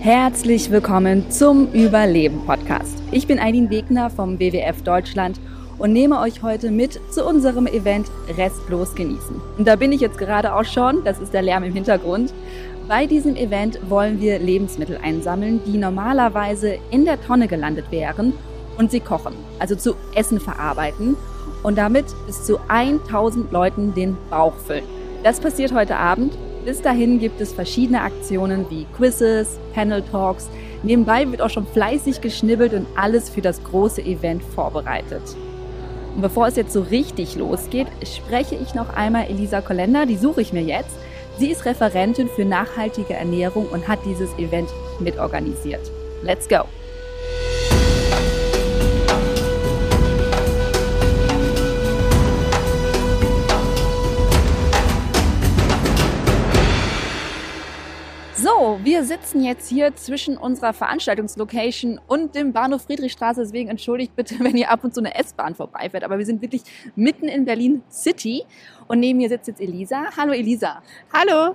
Herzlich willkommen zum Überleben Podcast. Ich bin Eileen Wegner vom WWF Deutschland und nehme euch heute mit zu unserem Event Restlos genießen. Und da bin ich jetzt gerade auch schon, das ist der Lärm im Hintergrund. Bei diesem Event wollen wir Lebensmittel einsammeln, die normalerweise in der Tonne gelandet wären und sie kochen, also zu Essen verarbeiten und damit bis zu 1000 Leuten den Bauch füllen. Das passiert heute Abend bis dahin gibt es verschiedene Aktionen wie Quizzes, Panel Talks. Nebenbei wird auch schon fleißig geschnibbelt und alles für das große Event vorbereitet. Und bevor es jetzt so richtig losgeht, spreche ich noch einmal Elisa Kolender, die suche ich mir jetzt. Sie ist Referentin für nachhaltige Ernährung und hat dieses Event mitorganisiert. Let's go! So, wir sitzen jetzt hier zwischen unserer Veranstaltungslocation und dem Bahnhof Friedrichstraße. Deswegen entschuldigt bitte, wenn ihr ab und zu eine S-Bahn vorbeifährt. Aber wir sind wirklich mitten in Berlin City. Und neben mir sitzt jetzt Elisa. Hallo Elisa. Hallo.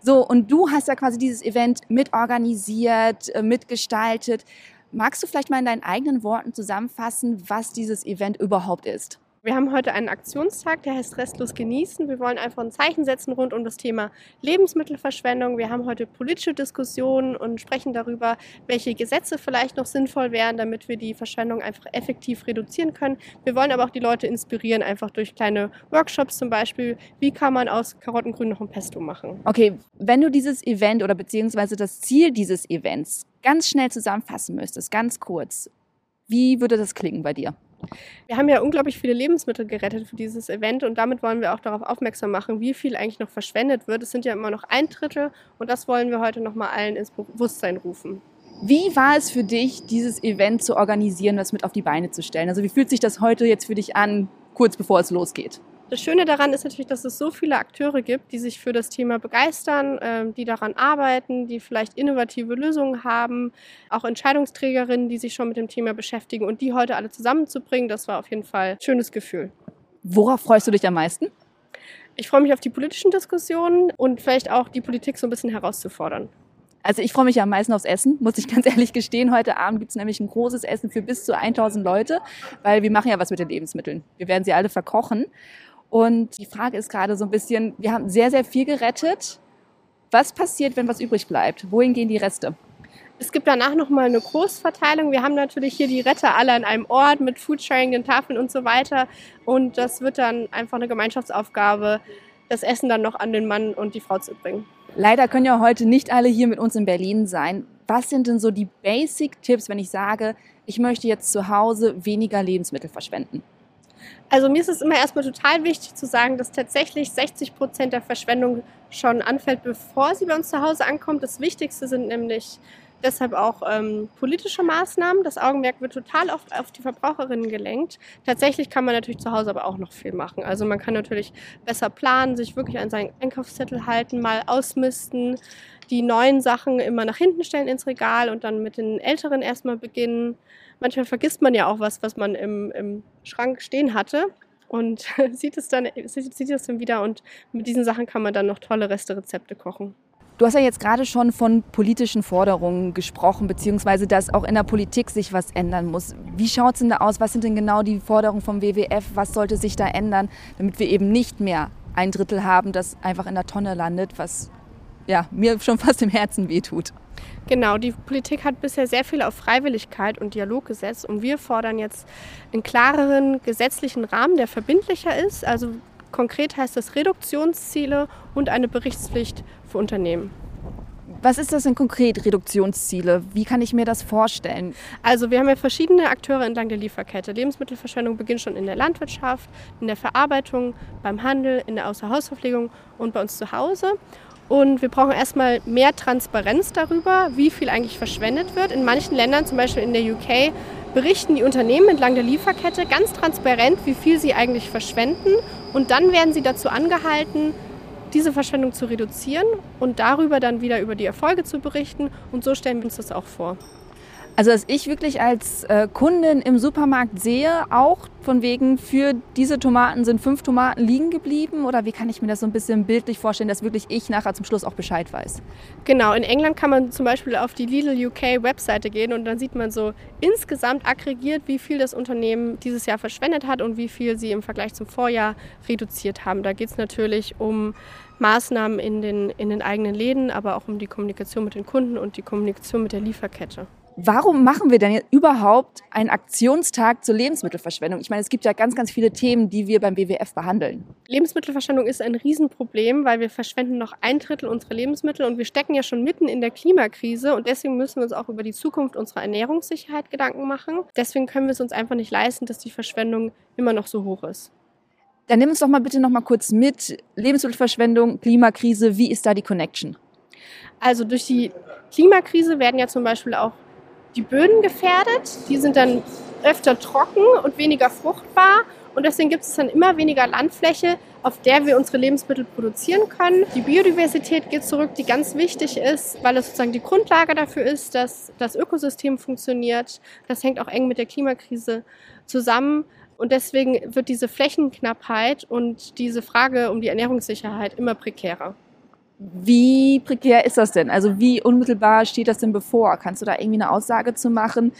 So, und du hast ja quasi dieses Event mitorganisiert, äh, mitgestaltet. Magst du vielleicht mal in deinen eigenen Worten zusammenfassen, was dieses Event überhaupt ist? Wir haben heute einen Aktionstag, der heißt Restlos genießen. Wir wollen einfach ein Zeichen setzen rund um das Thema Lebensmittelverschwendung. Wir haben heute politische Diskussionen und sprechen darüber, welche Gesetze vielleicht noch sinnvoll wären, damit wir die Verschwendung einfach effektiv reduzieren können. Wir wollen aber auch die Leute inspirieren, einfach durch kleine Workshops zum Beispiel. Wie kann man aus Karottengrün noch ein Pesto machen? Okay, wenn du dieses Event oder beziehungsweise das Ziel dieses Events ganz schnell zusammenfassen müsstest, ganz kurz, wie würde das klingen bei dir? Wir haben ja unglaublich viele Lebensmittel gerettet für dieses Event und damit wollen wir auch darauf aufmerksam machen, wie viel eigentlich noch verschwendet wird. Es sind ja immer noch ein Drittel und das wollen wir heute nochmal allen ins Bewusstsein rufen. Wie war es für dich, dieses Event zu organisieren, das mit auf die Beine zu stellen? Also wie fühlt sich das heute jetzt für dich an, kurz bevor es losgeht? Das Schöne daran ist natürlich, dass es so viele Akteure gibt, die sich für das Thema begeistern, ähm, die daran arbeiten, die vielleicht innovative Lösungen haben, auch Entscheidungsträgerinnen, die sich schon mit dem Thema beschäftigen und die heute alle zusammenzubringen, das war auf jeden Fall ein schönes Gefühl. Worauf freust du dich am meisten? Ich freue mich auf die politischen Diskussionen und vielleicht auch die Politik so ein bisschen herauszufordern. Also ich freue mich am meisten aufs Essen, muss ich ganz ehrlich gestehen. Heute Abend gibt es nämlich ein großes Essen für bis zu 1000 Leute, weil wir machen ja was mit den Lebensmitteln. Wir werden sie alle verkochen. Und die Frage ist gerade so ein bisschen, wir haben sehr, sehr viel gerettet. Was passiert, wenn was übrig bleibt? Wohin gehen die Reste? Es gibt danach nochmal eine Großverteilung. Wir haben natürlich hier die Retter alle an einem Ort mit Foodsharing, den Tafeln und so weiter. Und das wird dann einfach eine Gemeinschaftsaufgabe, das Essen dann noch an den Mann und die Frau zu bringen. Leider können ja heute nicht alle hier mit uns in Berlin sein. Was sind denn so die Basic-Tipps, wenn ich sage, ich möchte jetzt zu Hause weniger Lebensmittel verschwenden? Also mir ist es immer erstmal total wichtig zu sagen, dass tatsächlich 60 Prozent der Verschwendung schon anfällt, bevor sie bei uns zu Hause ankommt. Das Wichtigste sind nämlich deshalb auch ähm, politische Maßnahmen. Das Augenmerk wird total oft auf die Verbraucherinnen gelenkt. Tatsächlich kann man natürlich zu Hause aber auch noch viel machen. Also man kann natürlich besser planen, sich wirklich an seinen Einkaufszettel halten, mal ausmisten, die neuen Sachen immer nach hinten stellen ins Regal und dann mit den älteren erstmal beginnen. Manchmal vergisst man ja auch was, was man im, im Schrank stehen hatte und sieht es dann sieht, es dann wieder und mit diesen Sachen kann man dann noch tolle Resterezepte kochen. Du hast ja jetzt gerade schon von politischen Forderungen gesprochen, beziehungsweise dass auch in der Politik sich was ändern muss. Wie schaut es denn da aus? Was sind denn genau die Forderungen vom WWF? Was sollte sich da ändern, damit wir eben nicht mehr ein Drittel haben, das einfach in der Tonne landet, was ja, mir schon fast im Herzen wehtut. Genau, die Politik hat bisher sehr viel auf Freiwilligkeit und Dialog gesetzt und wir fordern jetzt einen klareren gesetzlichen Rahmen, der verbindlicher ist. Also konkret heißt das Reduktionsziele und eine Berichtspflicht für Unternehmen. Was ist das denn konkret, Reduktionsziele? Wie kann ich mir das vorstellen? Also wir haben ja verschiedene Akteure entlang der Lieferkette. Lebensmittelverschwendung beginnt schon in der Landwirtschaft, in der Verarbeitung, beim Handel, in der Außerhausverpflegung und bei uns zu Hause. Und wir brauchen erstmal mehr Transparenz darüber, wie viel eigentlich verschwendet wird. In manchen Ländern, zum Beispiel in der UK, berichten die Unternehmen entlang der Lieferkette ganz transparent, wie viel sie eigentlich verschwenden. Und dann werden sie dazu angehalten, diese Verschwendung zu reduzieren und darüber dann wieder über die Erfolge zu berichten. Und so stellen wir uns das auch vor. Also, dass ich wirklich als äh, Kundin im Supermarkt sehe, auch von wegen, für diese Tomaten sind fünf Tomaten liegen geblieben? Oder wie kann ich mir das so ein bisschen bildlich vorstellen, dass wirklich ich nachher zum Schluss auch Bescheid weiß? Genau, in England kann man zum Beispiel auf die Lidl UK Webseite gehen und dann sieht man so insgesamt aggregiert, wie viel das Unternehmen dieses Jahr verschwendet hat und wie viel sie im Vergleich zum Vorjahr reduziert haben. Da geht es natürlich um Maßnahmen in den, in den eigenen Läden, aber auch um die Kommunikation mit den Kunden und die Kommunikation mit der Lieferkette. Warum machen wir denn überhaupt einen Aktionstag zur Lebensmittelverschwendung? Ich meine, es gibt ja ganz, ganz viele Themen, die wir beim WWF behandeln. Lebensmittelverschwendung ist ein Riesenproblem, weil wir verschwenden noch ein Drittel unserer Lebensmittel und wir stecken ja schon mitten in der Klimakrise und deswegen müssen wir uns auch über die Zukunft unserer Ernährungssicherheit Gedanken machen. Deswegen können wir es uns einfach nicht leisten, dass die Verschwendung immer noch so hoch ist. Dann nimm uns doch mal bitte noch mal kurz mit. Lebensmittelverschwendung, Klimakrise, wie ist da die Connection? Also durch die Klimakrise werden ja zum Beispiel auch die Böden gefährdet. Die sind dann öfter trocken und weniger fruchtbar. Und deswegen gibt es dann immer weniger Landfläche, auf der wir unsere Lebensmittel produzieren können. Die Biodiversität geht zurück, die ganz wichtig ist, weil es sozusagen die Grundlage dafür ist, dass das Ökosystem funktioniert. Das hängt auch eng mit der Klimakrise zusammen. Und deswegen wird diese Flächenknappheit und diese Frage um die Ernährungssicherheit immer prekärer. Wie prekär ist das denn? Also wie unmittelbar steht das denn bevor? Kannst du da irgendwie eine Aussage zu machen?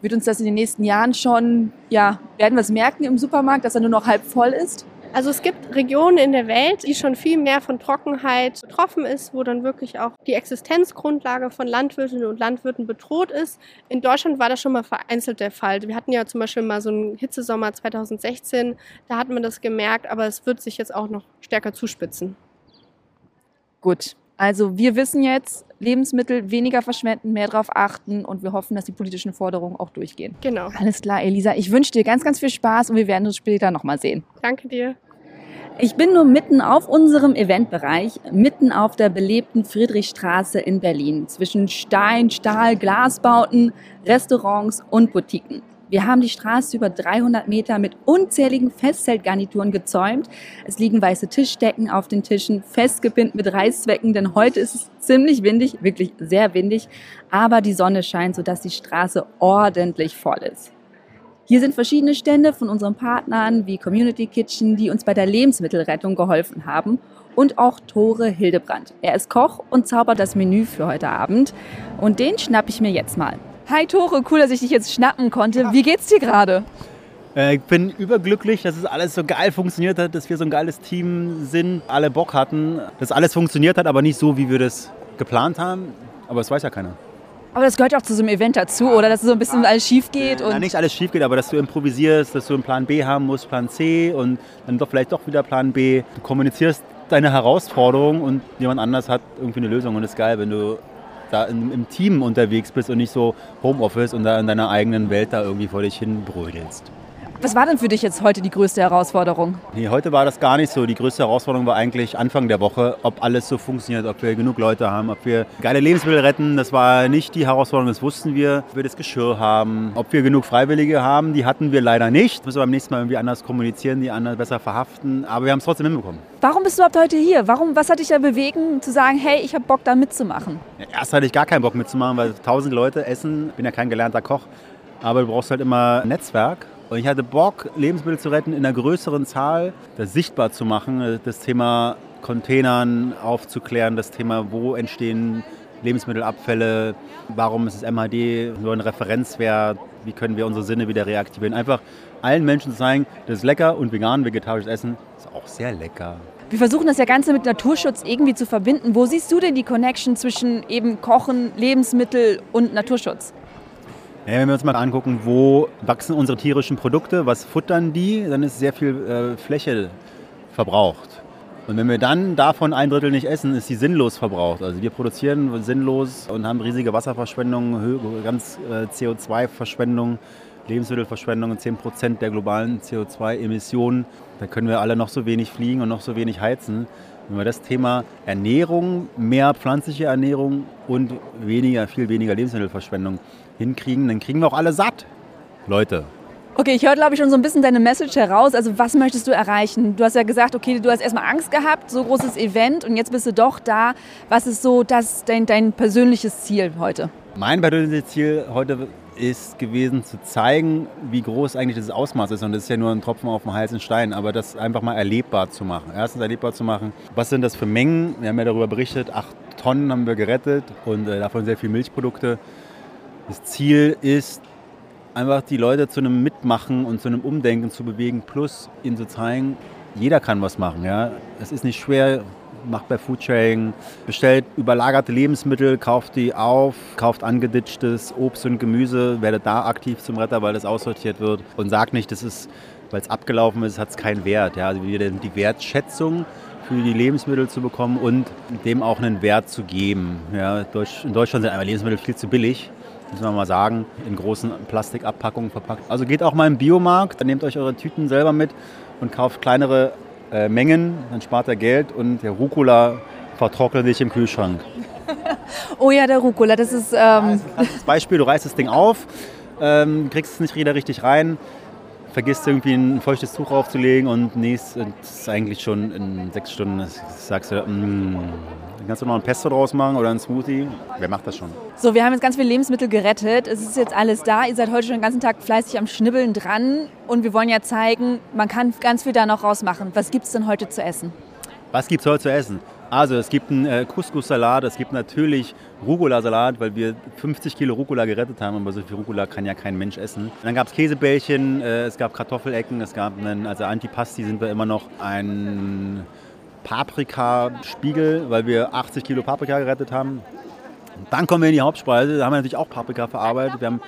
Wird uns das in den nächsten Jahren schon, ja, werden wir es merken im Supermarkt, dass er nur noch halb voll ist? Also es gibt Regionen in der Welt, die schon viel mehr von Trockenheit betroffen ist, wo dann wirklich auch die Existenzgrundlage von Landwirtinnen und Landwirten bedroht ist. In Deutschland war das schon mal vereinzelt der Fall. Wir hatten ja zum Beispiel mal so einen Hitzesommer 2016, da hat man das gemerkt, aber es wird sich jetzt auch noch stärker zuspitzen. Gut, also wir wissen jetzt, Lebensmittel weniger verschwenden, mehr darauf achten und wir hoffen, dass die politischen Forderungen auch durchgehen. Genau. Alles klar, Elisa. Ich wünsche dir ganz, ganz viel Spaß und wir werden uns später nochmal sehen. Danke dir. Ich bin nur mitten auf unserem Eventbereich, mitten auf der belebten Friedrichstraße in Berlin, zwischen Stein, Stahl, Glasbauten, Restaurants und Boutiquen. Wir haben die Straße über 300 Meter mit unzähligen Festzeltgarnituren gezäumt. Es liegen weiße Tischdecken auf den Tischen, festgepinnt mit Reißzwecken, denn heute ist es ziemlich windig, wirklich sehr windig, aber die Sonne scheint, sodass die Straße ordentlich voll ist. Hier sind verschiedene Stände von unseren Partnern wie Community Kitchen, die uns bei der Lebensmittelrettung geholfen haben. Und auch Tore Hildebrand. Er ist Koch und zaubert das Menü für heute Abend. Und den schnapp ich mir jetzt mal. Hi Tore, cool, dass ich dich jetzt schnappen konnte. Wie geht's dir gerade? Äh, ich bin überglücklich, dass es alles so geil funktioniert hat, dass wir so ein geiles Team sind, alle Bock hatten, dass alles funktioniert hat, aber nicht so, wie wir das geplant haben. Aber das weiß ja keiner. Aber das gehört auch zu so einem Event dazu, oder? Dass so ein bisschen alles schief geht. Und ja, nicht alles schief geht, aber dass du improvisierst, dass du einen Plan B haben musst, Plan C und dann doch vielleicht doch wieder Plan B. Du kommunizierst deine Herausforderung und jemand anders hat irgendwie eine Lösung und das ist geil, wenn du da im Team unterwegs bist und nicht so Homeoffice und da in deiner eigenen Welt da irgendwie vor dich hin brödelst. Was war denn für dich jetzt heute die größte Herausforderung? Nee, heute war das gar nicht so. Die größte Herausforderung war eigentlich Anfang der Woche, ob alles so funktioniert, ob wir genug Leute haben, ob wir geile Lebensmittel retten. Das war nicht die Herausforderung, das wussten wir. Ob wir das Geschirr haben, ob wir genug Freiwillige haben, die hatten wir leider nicht. Müssen wir beim nächsten Mal irgendwie anders kommunizieren, die anderen besser verhaften. Aber wir haben es trotzdem hinbekommen. Warum bist du überhaupt heute hier? Warum, was hat dich da bewegen, zu sagen, hey, ich habe Bock da mitzumachen? Ja, erst hatte ich gar keinen Bock mitzumachen, weil tausend Leute essen. Ich bin ja kein gelernter Koch. Aber du brauchst halt immer ein Netzwerk. Und ich hatte Bock, Lebensmittel zu retten in einer größeren Zahl, das sichtbar zu machen, das Thema Containern aufzuklären, das Thema, wo entstehen Lebensmittelabfälle, warum ist das MHD nur ein Referenzwert, wie können wir unsere Sinne wieder reaktivieren. Einfach allen Menschen zu zeigen, das ist lecker und vegan, vegetarisches Essen ist auch sehr lecker. Wir versuchen das ja Ganze mit Naturschutz irgendwie zu verbinden. Wo siehst du denn die Connection zwischen eben Kochen, Lebensmittel und Naturschutz? Ja, wenn wir uns mal angucken, wo wachsen unsere tierischen Produkte, was futtern die, dann ist sehr viel äh, Fläche verbraucht. Und wenn wir dann davon ein Drittel nicht essen, ist sie sinnlos verbraucht. Also wir produzieren sinnlos und haben riesige Wasserverschwendung, ganz äh, CO2-Verschwendung, Lebensmittelverschwendung, 10% der globalen CO2-Emissionen. Da können wir alle noch so wenig fliegen und noch so wenig heizen. Wenn wir das Thema Ernährung, mehr pflanzliche Ernährung und weniger, viel weniger Lebensmittelverschwendung hinkriegen, dann kriegen wir auch alle satt. Leute, Okay, ich höre, glaube ich, schon so ein bisschen deine Message heraus. Also was möchtest du erreichen? Du hast ja gesagt, okay, du hast erstmal Angst gehabt, so großes Event und jetzt bist du doch da. Was ist so das, dein, dein persönliches Ziel heute? Mein persönliches Ziel heute ist gewesen zu zeigen, wie groß eigentlich das Ausmaß ist. Und das ist ja nur ein Tropfen auf dem heißen Stein, aber das einfach mal erlebbar zu machen. Erstens erlebbar zu machen, was sind das für Mengen? Wir haben ja darüber berichtet, acht Tonnen haben wir gerettet und äh, davon sehr viele Milchprodukte. Das Ziel ist, einfach die Leute zu einem Mitmachen und zu einem Umdenken zu bewegen, plus ihnen zu zeigen, jeder kann was machen. Ja? Es ist nicht schwer, macht bei Foodsharing, bestellt überlagerte Lebensmittel, kauft die auf, kauft angeditschtes Obst und Gemüse, werdet da aktiv zum Retter, weil das aussortiert wird und sagt nicht, das ist, weil es abgelaufen ist, hat es keinen Wert. Ja? Also die Wertschätzung für die Lebensmittel zu bekommen und dem auch einen Wert zu geben. Ja? In Deutschland sind einfach Lebensmittel viel zu billig müssen wir mal sagen, in großen Plastikabpackungen verpackt. Also geht auch mal im Biomarkt, nehmt euch eure Tüten selber mit und kauft kleinere äh, Mengen, dann spart ihr Geld und der Rucola vertrocknet sich im Kühlschrank. oh ja, der Rucola, das ist... Ähm das Beispiel, du reißt das Ding auf, ähm, kriegst es nicht wieder richtig rein, vergisst irgendwie ein feuchtes Tuch aufzulegen und nächst, ist eigentlich schon in sechs Stunden, sagst du, mm, dann kannst du noch ein Pesto draus machen oder ein Smoothie. Wer macht das schon? So, wir haben jetzt ganz viele Lebensmittel gerettet. Es ist jetzt alles da. Ihr seid heute schon den ganzen Tag fleißig am Schnibbeln dran. Und wir wollen ja zeigen, man kann ganz viel da noch rausmachen. Was gibt es denn heute zu essen? Was gibt es heute zu essen? Also es gibt einen äh, Couscous-Salat, es gibt natürlich Rucola-Salat, weil wir 50 Kilo Rucola gerettet haben, aber so viel Rucola kann ja kein Mensch essen. Dann gab es Käsebällchen, äh, es gab Kartoffelecken, es gab einen, also Antipasti sind wir immer noch, ein Paprikaspiegel, weil wir 80 Kilo Paprika gerettet haben. Und dann kommen wir in die Hauptspeise, da haben wir natürlich auch Paprika verarbeitet. Wir haben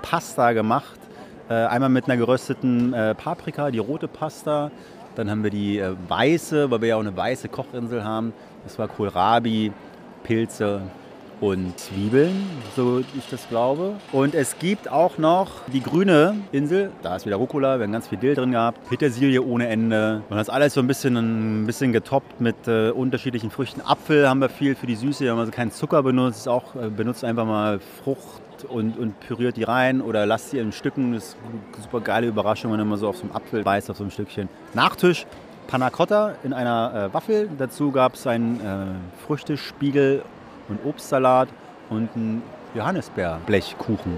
Pasta gemacht, äh, einmal mit einer gerösteten Paprika, die rote Pasta, dann haben wir die äh, weiße, weil wir ja auch eine weiße Kochinsel haben. Das war Kohlrabi, Pilze und Zwiebeln, so ich das glaube. Und es gibt auch noch die grüne Insel. Da ist wieder Rucola, wir haben ganz viel Dill drin gehabt. Petersilie ohne Ende. Und das alles so ein bisschen, ein bisschen getoppt mit äh, unterschiedlichen Früchten. Apfel haben wir viel für die Süße. Wir haben also keinen Zucker benutzt. Auch äh, benutzt einfach mal Frucht und, und püriert die rein oder lasst sie in Stücken. Das ist eine super geile Überraschung, wenn man so auf so einem Apfel beißt, auf so einem Stückchen. Nachtisch, Panna Cotta in einer äh, Waffel. Dazu gab es einen äh, Früchtespiegel und Obstsalat und einen Johannisbeerblechkuchen.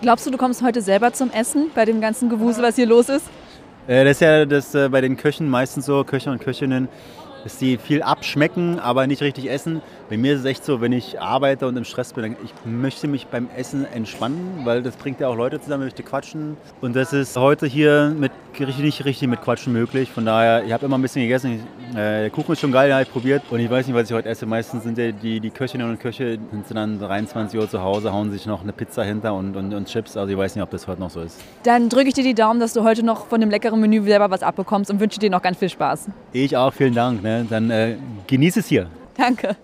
Glaubst du, du kommst heute selber zum Essen bei dem ganzen Gewusel, was hier los ist? Äh, das ist ja das äh, bei den Köchen meistens so, Köche und Köchinnen, dass die viel abschmecken, aber nicht richtig essen. Bei mir ist es echt so, wenn ich arbeite und im Stress bin, ich möchte mich beim Essen entspannen, weil das bringt ja auch Leute zusammen, möchte quatschen. Und das ist heute hier mit nicht richtig mit Quatschen möglich. Von daher, ich habe immer ein bisschen gegessen. Ich, äh, der Kuchen ist schon geil, den habe ich probiert. Und ich weiß nicht, was ich heute esse. Meistens sind die, die, die Köchinnen und Köche sind dann 23 Uhr zu Hause, hauen sich noch eine Pizza hinter und, und, und Chips. Also ich weiß nicht, ob das heute noch so ist. Dann drücke ich dir die Daumen, dass du heute noch von dem leckeren Menü selber was abbekommst und wünsche dir noch ganz viel Spaß. Ich auch, vielen Dank. Ne? Dann äh, genieß es hier. Danke.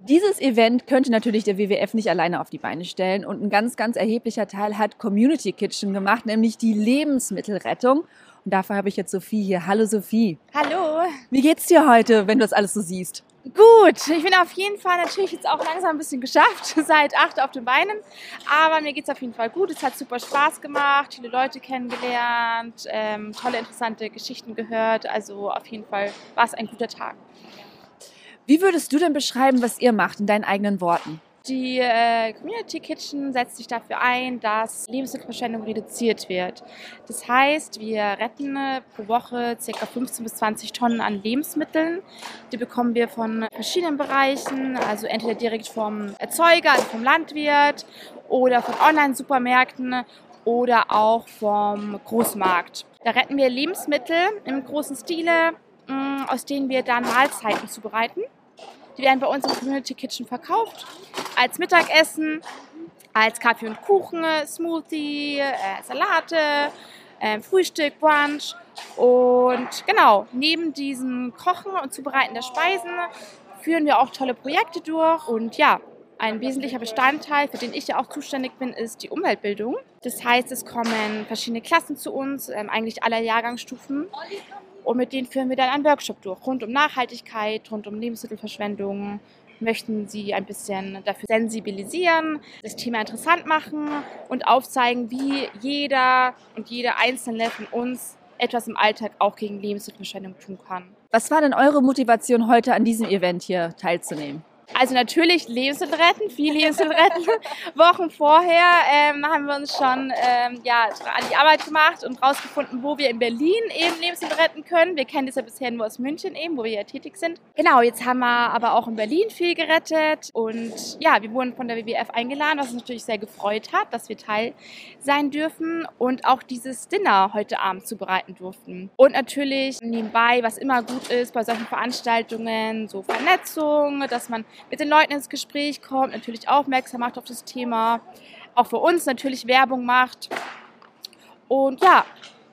Dieses Event könnte natürlich der WWF nicht alleine auf die Beine stellen und ein ganz, ganz erheblicher Teil hat Community Kitchen gemacht, nämlich die Lebensmittelrettung. Und dafür habe ich jetzt Sophie hier. Hallo Sophie. Hallo. Wie geht's dir heute, wenn du das alles so siehst? Gut, ich bin auf jeden Fall natürlich jetzt auch langsam ein bisschen geschafft, seit acht auf den Beinen. Aber mir geht's auf jeden Fall gut. Es hat super Spaß gemacht, viele Leute kennengelernt, ähm, tolle, interessante Geschichten gehört. Also auf jeden Fall war es ein guter Tag. Wie würdest du denn beschreiben, was ihr macht in deinen eigenen Worten? Die äh, Community Kitchen setzt sich dafür ein, dass Lebensmittelverschwendung reduziert wird. Das heißt, wir retten äh, pro Woche ca. 15 bis 20 Tonnen an Lebensmitteln. Die bekommen wir von verschiedenen Bereichen, also entweder direkt vom Erzeuger, also vom Landwirt oder von Online-Supermärkten oder auch vom Großmarkt. Da retten wir Lebensmittel im großen Stile, mm, aus denen wir dann Mahlzeiten zubereiten. Die werden bei uns im Community Kitchen verkauft. Als Mittagessen, als Kaffee und Kuchen, Smoothie, äh, Salate, äh, Frühstück, Brunch. Und genau, neben diesem Kochen und Zubereiten der Speisen führen wir auch tolle Projekte durch. Und ja, ein wesentlicher Bestandteil, für den ich ja auch zuständig bin, ist die Umweltbildung. Das heißt, es kommen verschiedene Klassen zu uns, ähm, eigentlich aller Jahrgangsstufen. Und mit denen führen wir dann einen Workshop durch, rund um Nachhaltigkeit, rund um Lebensmittelverschwendung möchten sie ein bisschen dafür sensibilisieren, das Thema interessant machen und aufzeigen, wie jeder und jede einzelne von uns etwas im Alltag auch gegen Lebensmittelverschwendung tun kann. Was war denn eure Motivation, heute an diesem Event hier teilzunehmen? Also natürlich Lebensmittel retten, viel Lebensmittel retten. Wochen vorher ähm, haben wir uns schon ähm, ja, an die Arbeit gemacht und rausgefunden, wo wir in Berlin eben Lebensmittel retten können. Wir kennen das ja bisher nur aus München eben, wo wir ja tätig sind. Genau, jetzt haben wir aber auch in Berlin viel gerettet und ja, wir wurden von der WWF eingeladen, was uns natürlich sehr gefreut hat, dass wir Teil sein dürfen und auch dieses Dinner heute Abend zubereiten durften. Und natürlich nebenbei, was immer gut ist bei solchen Veranstaltungen, so Vernetzung, dass man mit den Leuten ins Gespräch kommt, natürlich aufmerksam macht auf das Thema, auch für uns natürlich Werbung macht. Und ja,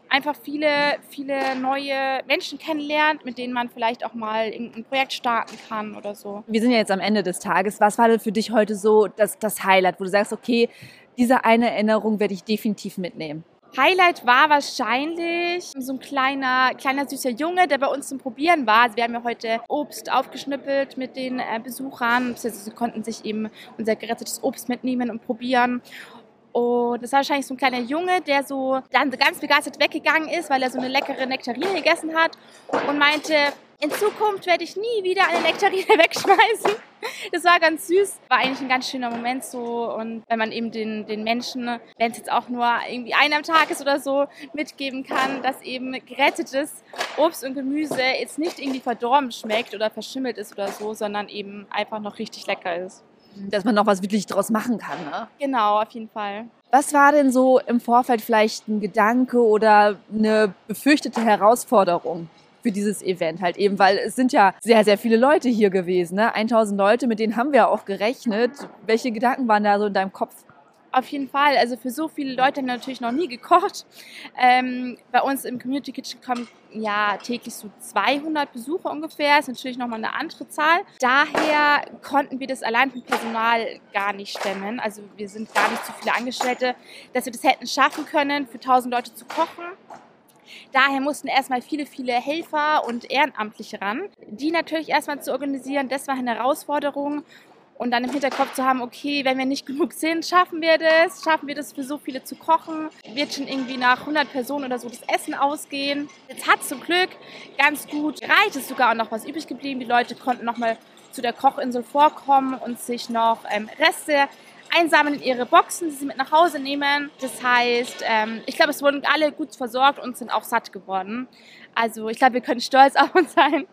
einfach viele, viele neue Menschen kennenlernt, mit denen man vielleicht auch mal irgendein Projekt starten kann oder so. Wir sind ja jetzt am Ende des Tages. Was war denn für dich heute so das, das Highlight, wo du sagst, okay, diese eine Erinnerung werde ich definitiv mitnehmen? Highlight war wahrscheinlich so ein kleiner, kleiner süßer Junge, der bei uns zum Probieren war. Also wir haben ja heute Obst aufgeschnippelt mit den äh, Besuchern. Sie konnten sich eben unser gerettetes Obst mitnehmen und probieren. Und das war wahrscheinlich so ein kleiner Junge, der so dann ganz begeistert weggegangen ist, weil er so eine leckere Nektarine gegessen hat und meinte, in Zukunft werde ich nie wieder eine Nektarine wegschmeißen. Das war ganz süß. War eigentlich ein ganz schöner Moment so. Und wenn man eben den, den Menschen, wenn es jetzt auch nur irgendwie ein am Tag ist oder so, mitgeben kann, dass eben gerettetes Obst und Gemüse jetzt nicht irgendwie verdorben schmeckt oder verschimmelt ist oder so, sondern eben einfach noch richtig lecker ist. Dass man noch was wirklich draus machen kann, ne? Genau, auf jeden Fall. Was war denn so im Vorfeld vielleicht ein Gedanke oder eine befürchtete Herausforderung? Für dieses Event halt eben, weil es sind ja sehr, sehr viele Leute hier gewesen. Ne? 1000 Leute, mit denen haben wir auch gerechnet. Welche Gedanken waren da so in deinem Kopf? Auf jeden Fall. Also für so viele Leute haben wir natürlich noch nie gekocht. Ähm, bei uns im Community Kitchen kommen ja täglich so 200 Besucher ungefähr. Ist natürlich nochmal eine andere Zahl. Daher konnten wir das allein vom Personal gar nicht stemmen. Also wir sind gar nicht so viele Angestellte, dass wir das hätten schaffen können, für 1000 Leute zu kochen. Daher mussten erstmal viele, viele Helfer und Ehrenamtliche ran. Die natürlich erstmal zu organisieren, das war eine Herausforderung. Und dann im Hinterkopf zu haben, okay, wenn wir nicht genug sind, schaffen wir das, schaffen wir das für so viele zu kochen, wird schon irgendwie nach 100 Personen oder so das Essen ausgehen. Jetzt hat zum Glück ganz gut gereicht, ist sogar auch noch was übrig geblieben. Die Leute konnten nochmal zu der Kochinsel vorkommen und sich noch ähm, Reste einsammeln in ihre Boxen, die sie mit nach Hause nehmen. Das heißt, ähm, ich glaube, es wurden alle gut versorgt und sind auch satt geworden. Also ich glaube, wir können stolz auf uns sein.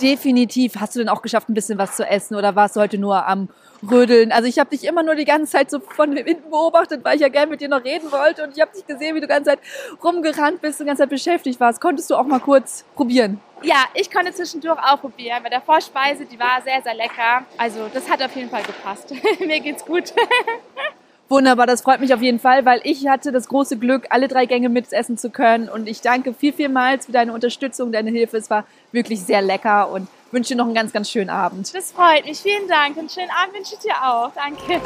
Definitiv. Hast du denn auch geschafft, ein bisschen was zu essen oder warst du heute nur am Rödeln? Also ich habe dich immer nur die ganze Zeit so von hinten beobachtet, weil ich ja gerne mit dir noch reden wollte und ich habe dich gesehen, wie du die ganze Zeit rumgerannt bist und die ganze Zeit beschäftigt warst. Konntest du auch mal kurz probieren? Ja, ich konnte zwischendurch auch probieren. Bei der Vorspeise, die war sehr, sehr lecker. Also das hat auf jeden Fall gepasst. Mir geht's gut. Wunderbar, das freut mich auf jeden Fall, weil ich hatte das große Glück, alle drei Gänge mitessen zu können. Und ich danke viel, vielmals für deine Unterstützung, deine Hilfe. Es war wirklich sehr lecker und wünsche dir noch einen ganz, ganz schönen Abend. Das freut mich. Vielen Dank. Und schönen Abend wünsche ich dir auch. Danke.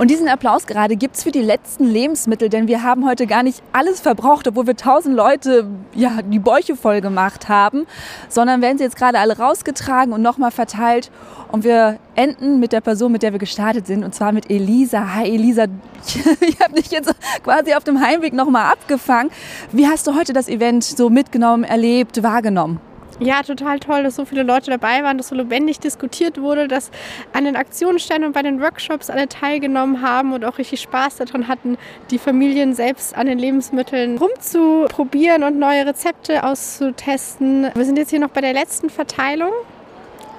Und diesen Applaus gerade gibt es für die letzten Lebensmittel, denn wir haben heute gar nicht alles verbraucht, obwohl wir tausend Leute ja, die Bäuche voll gemacht haben, sondern werden sie jetzt gerade alle rausgetragen und nochmal verteilt. Und wir enden mit der Person, mit der wir gestartet sind, und zwar mit Elisa. Hi Elisa, ich habe dich jetzt quasi auf dem Heimweg nochmal abgefangen. Wie hast du heute das Event so mitgenommen, erlebt, wahrgenommen? Ja, total toll, dass so viele Leute dabei waren, dass so lebendig diskutiert wurde, dass an den Aktionsständen und bei den Workshops alle teilgenommen haben und auch richtig Spaß daran hatten, die Familien selbst an den Lebensmitteln rumzuprobieren und neue Rezepte auszutesten. Wir sind jetzt hier noch bei der letzten Verteilung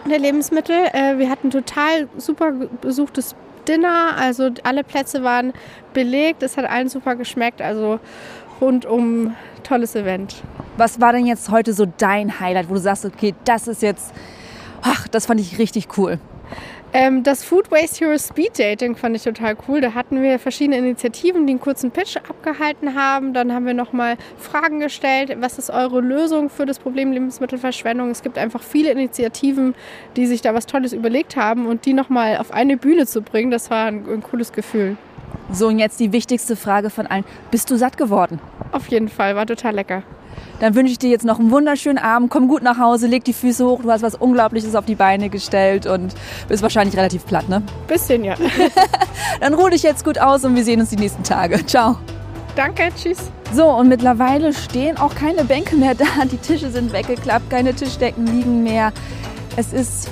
der Lebensmittel. Äh, wir hatten total super besuchtes Dinner, also alle Plätze waren belegt, es hat allen super geschmeckt, also rundum tolles Event. Was war denn jetzt heute so dein Highlight, wo du sagst, okay, das ist jetzt, ach, das fand ich richtig cool? Ähm, das Food Waste Hero Speed Dating fand ich total cool. Da hatten wir verschiedene Initiativen, die einen kurzen Pitch abgehalten haben. Dann haben wir nochmal Fragen gestellt. Was ist eure Lösung für das Problem Lebensmittelverschwendung? Es gibt einfach viele Initiativen, die sich da was Tolles überlegt haben und die nochmal auf eine Bühne zu bringen, das war ein, ein cooles Gefühl. So, und jetzt die wichtigste Frage von allen. Bist du satt geworden? Auf jeden Fall, war total lecker. Dann wünsche ich dir jetzt noch einen wunderschönen Abend. Komm gut nach Hause, leg die Füße hoch. Du hast was Unglaubliches auf die Beine gestellt und bist wahrscheinlich relativ platt, ne? Bisschen, ja. Dann ruh dich jetzt gut aus und wir sehen uns die nächsten Tage. Ciao. Danke, tschüss. So, und mittlerweile stehen auch keine Bänke mehr da. Die Tische sind weggeklappt, keine Tischdecken liegen mehr. Es ist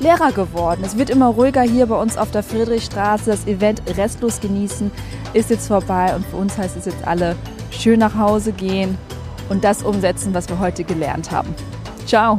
leerer geworden. Es wird immer ruhiger hier bei uns auf der Friedrichstraße. Das Event Restlos genießen ist jetzt vorbei und für uns heißt es jetzt alle schön nach Hause gehen und das umsetzen, was wir heute gelernt haben. Ciao!